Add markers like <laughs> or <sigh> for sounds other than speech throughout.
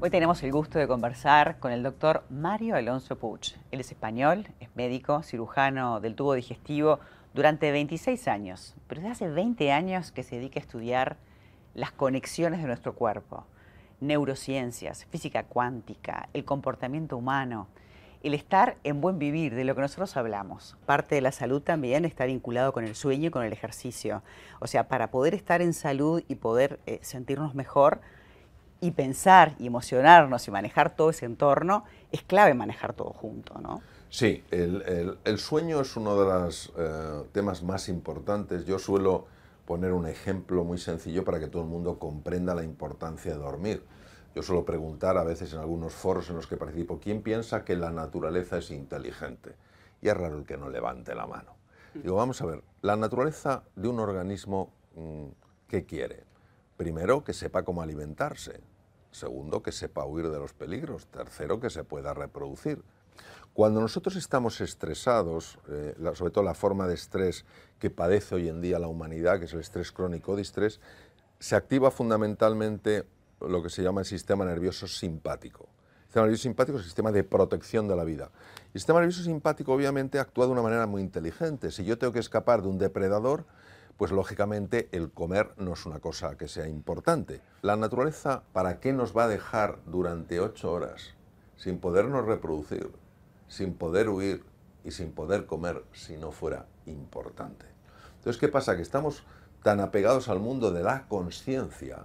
Hoy tenemos el gusto de conversar con el doctor Mario Alonso Puch. Él es español, es médico, cirujano del tubo digestivo durante 26 años, pero desde hace 20 años que se dedica a estudiar las conexiones de nuestro cuerpo, neurociencias, física cuántica, el comportamiento humano, el estar en buen vivir, de lo que nosotros hablamos. Parte de la salud también está vinculado con el sueño y con el ejercicio. O sea, para poder estar en salud y poder eh, sentirnos mejor, y pensar y emocionarnos y manejar todo ese entorno, es clave manejar todo junto, ¿no? Sí, el, sueño es uno de los eh, temas más importantes. Yo suelo poner un ejemplo muy sencillo para que todo el mundo comprenda la importancia de dormir. Yo suelo preguntar a veces en algunos foros en los que participo, ¿quién piensa que la naturaleza es inteligente? Y es raro el que no levante la mano. Digo, vamos a ver, la naturaleza de un organismo, mm, ¿qué quiere? Primero, que sepa cómo alimentarse. Segundo, que sepa huir de los peligros. Tercero, que se pueda reproducir. Cuando nosotros estamos estresados, eh, sobre todo la forma de estrés que padece hoy en día la humanidad, que es el estrés crónico de estrés, se activa fundamentalmente lo que se llama el sistema nervioso simpático. El sistema nervioso simpático es el sistema de protección de la vida. El sistema nervioso simpático obviamente actúa de una manera muy inteligente. Si yo tengo que escapar de un depredador, pues lógicamente el comer no es una cosa que sea importante. La naturaleza, ¿para qué nos va a dejar durante ocho horas sin podernos reproducir, sin poder huir y sin poder comer si no fuera importante? Entonces, ¿qué pasa? Que estamos tan apegados al mundo de la conciencia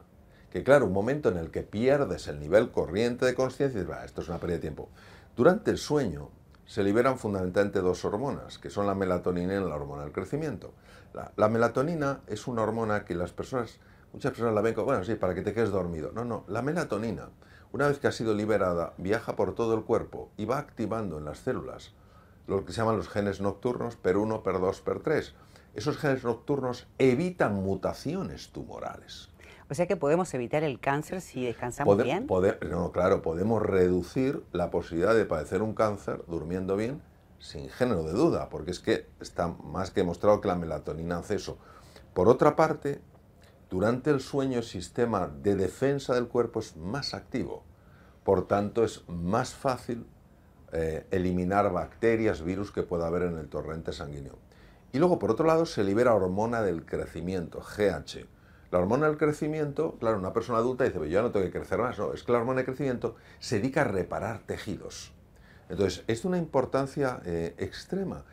que, claro, un momento en el que pierdes el nivel corriente de conciencia, esto es una pérdida de tiempo. Durante el sueño, se liberan fundamentalmente dos hormonas, que son la melatonina y la hormona del crecimiento. La, melatonina es una hormona que las personas, muchas personas la ven como, bueno, sí, para que te quedes dormido. No, no, la melatonina, una vez que ha sido liberada, viaja por todo el cuerpo y va activando en las células lo que se llaman los genes nocturnos, PER1, PER2, PER3. Esos genes nocturnos evitan mutaciones tumorales. O sea que podemos evitar el cáncer si descansamos bien. no, claro, podemos reducir la posibilidad de padecer un cáncer durmiendo bien sin género de duda, porque es que está más que demostrado que la melatonina hace eso. Por otra parte, durante el sueño el sistema de defensa del cuerpo es más activo, por tanto es más fácil eh, eliminar bacterias, virus que pueda haber en el torrente sanguíneo. Y luego, por otro lado, se libera hormona del crecimiento, GH. La hormona del crecimiento, claro, una persona adulta dice, pues yo ya no tengo que crecer más, no, es que la hormona del crecimiento se dedica a reparar tejidos. Entonces, es de una importancia eh, extrema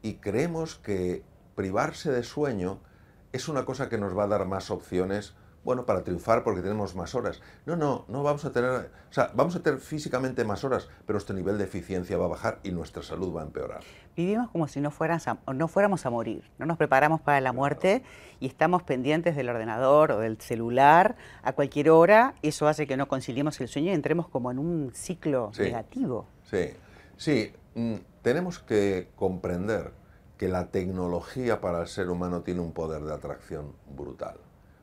y creemos que privarse de sueño es una cosa que nos va a dar más opciones bueno, para triunfar porque tenemos más horas. No, no, no vamos a tener, o sea, vamos a tener físicamente más horas, pero nuestro nivel de eficiencia va a bajar y nuestra salud va a empeorar. Vivimos como si no, no fuéramos a morir, no nos preparamos para la muerte y estamos pendientes del ordenador o del celular a cualquier hora. Eso hace que no conciliemos el sueño y entremos como en un ciclo negativo. Sí, sí, mm, tenemos que comprender que la tecnología para el ser humano tiene un poder de atracción brutal.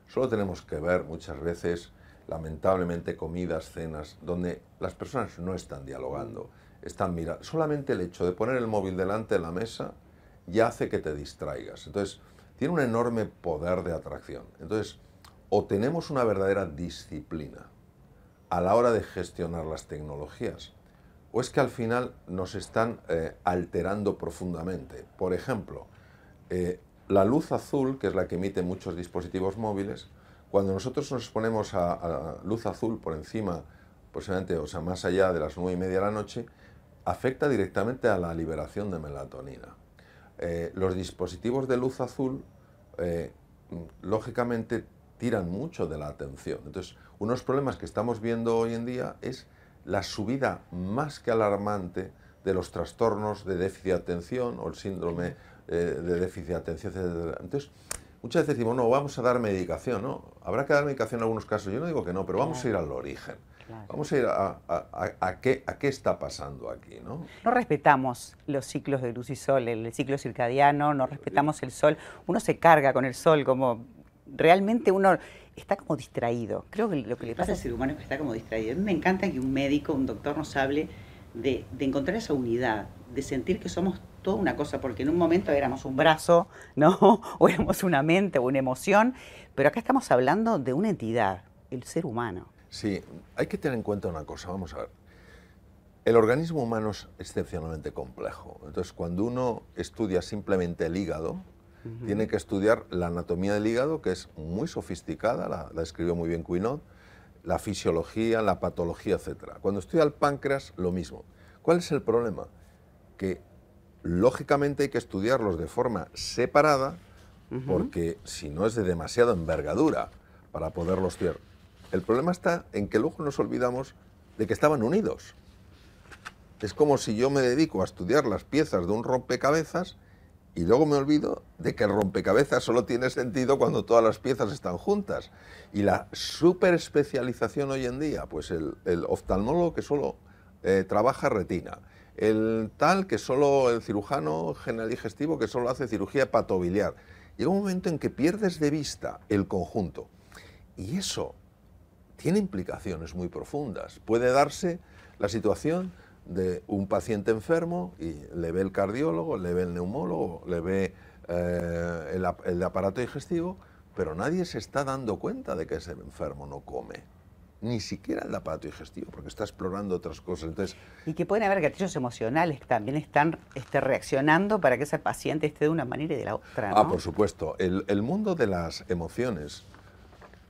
Solo tenemos que ver muchas veces, lamentablemente, comidas, cenas, donde las personas no están dialogando, están mirando. Solamente el hecho de poner el móvil delante de la mesa ya hace que te distraigas. Entonces, tiene un enorme poder de atracción. Entonces, o tenemos una verdadera disciplina a la hora de gestionar las tecnologías, o es que al final nos están eh, alterando profundamente. Por ejemplo, eh, la luz azul, que es la que emiten muchos dispositivos móviles, cuando nosotros nos exponemos a, luz azul por encima, posiblemente, o sea, más allá de las nueve y media de la noche, afecta directamente a la liberación de melatonina. Eh, los dispositivos de luz azul, eh, lógicamente, tiran mucho de la atención. Entonces, unos problemas que estamos viendo hoy en día es la subida más que alarmante de los trastornos de déficit de atención o el síndrome eh, de déficit de atención, etc. Entonces, muchas veces decimos, no, vamos a dar medicación, ¿no? Habrá que dar medicación en algunos casos. Yo no digo que no, pero vamos a ir al origen. Vamos a ir a, a, qué, a qué está pasando aquí, ¿no? No respetamos los ciclos de luz y sol, el, ciclo circadiano, no respetamos el sol. Uno se carga con el sol como... Realmente uno está como distraído. Creo que lo que le pasa al ser humano es que está como distraído. A mí me encanta que un médico, un doctor nos hable de, de encontrar esa unidad, de sentir que somos toda una cosa, porque en un momento éramos un brazo, ¿no? <laughs> O éramos una mente o una emoción, pero acá estamos hablando de una entidad, el ser humano. Sí, hay que tener en cuenta una cosa, vamos a ver. El organismo humano es excepcionalmente complejo. Entonces, cuando uno estudia simplemente el hígado, tiene que estudiar la anatomía del hígado, que es muy sofisticada, la, la escribió muy bien Quinot, la fisiología, la patología, etc. Cuando estudia el páncreas, lo mismo. ¿Cuál es el problema? Que lógicamente hay que estudiarlos de forma separada, porque si no es de demasiada envergadura para poderlos estudiar. El problema está en que luego nos olvidamos de que estaban unidos. Es como si yo me dedico a estudiar las piezas de un rompecabezas y luego me olvido de que el rompecabezas solo tiene sentido cuando todas las piezas están juntas. Y la super especialización hoy en día, pues el, oftalmólogo que solo eh, trabaja retina, el tal que solo, el cirujano general digestivo que solo hace cirugía hepatobiliar. Llega un momento en que pierdes de vista el conjunto. Y eso tiene implicaciones muy profundas. Puede darse la situación de un paciente enfermo y le ve el cardiólogo, le ve el neumólogo, le ve eh, el, el aparato digestivo, pero nadie se está dando cuenta de que ese enfermo no come ni siquiera el aparato digestivo, porque está explorando otras cosas. Entonces, y que pueden haber gatillos emocionales que también están este, reaccionando para que ese paciente esté de una manera y de la otra. Ah, por supuesto. El, el, mundo de las emociones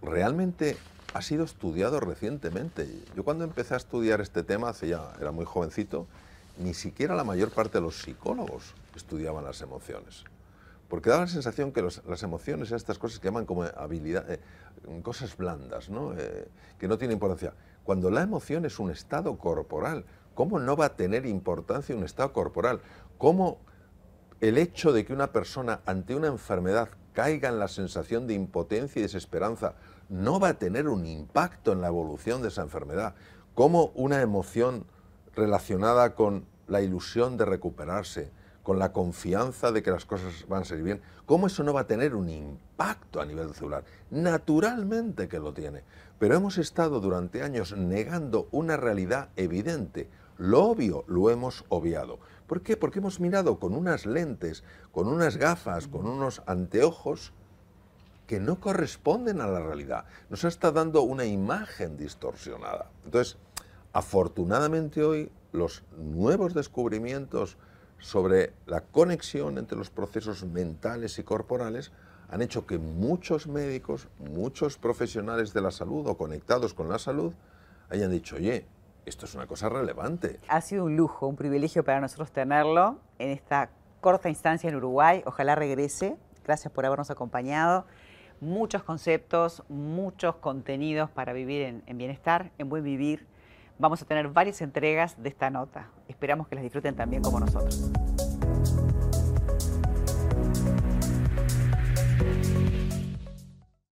realmente ha sido estudiado recientemente. Yo cuando empecé a estudiar este tema, hace ya, era muy jovencito, ni siquiera la mayor parte de los psicólogos estudiaban las emociones. Porque da la sensación que las emociones, estas cosas que llaman como habilidad, eh, cosas blandas, ¿no? Eh, que no tienen importancia. Cuando la emoción es un estado corporal, ¿cómo no va a tener importancia un estado corporal? ¿Cómo el hecho de que una persona ante una enfermedad caiga en la sensación de impotencia y desesperanza no va a tener un impacto en la evolución de esa enfermedad? ¿Cómo una emoción relacionada con la ilusión de recuperarse, con la confianza de que las cosas van a salir bien, ¿cómo eso no va a tener un impacto a nivel celular? Naturalmente que lo tiene, pero hemos estado durante años negando una realidad evidente. Lo obvio lo hemos obviado. ¿Por qué? Porque hemos mirado con unas lentes, con unas gafas, con unos anteojos que no corresponden a la realidad. Nos está dando una imagen distorsionada. Entonces, afortunadamente hoy los nuevos descubrimientos sobre la conexión entre los procesos mentales y corporales han hecho que muchos médicos, muchos profesionales de la salud o conectados con la salud hayan dicho, oye, esto es una cosa relevante. Ha sido un lujo, un privilegio para nosotros tenerlo en esta corta instancia en Uruguay. Ojalá regrese. Gracias por habernos acompañado. Muchos conceptos, muchos contenidos para vivir en, en bienestar, en buen vivir. Vamos a tener varias entregas de esta nota. Esperamos que las disfruten también como nosotros.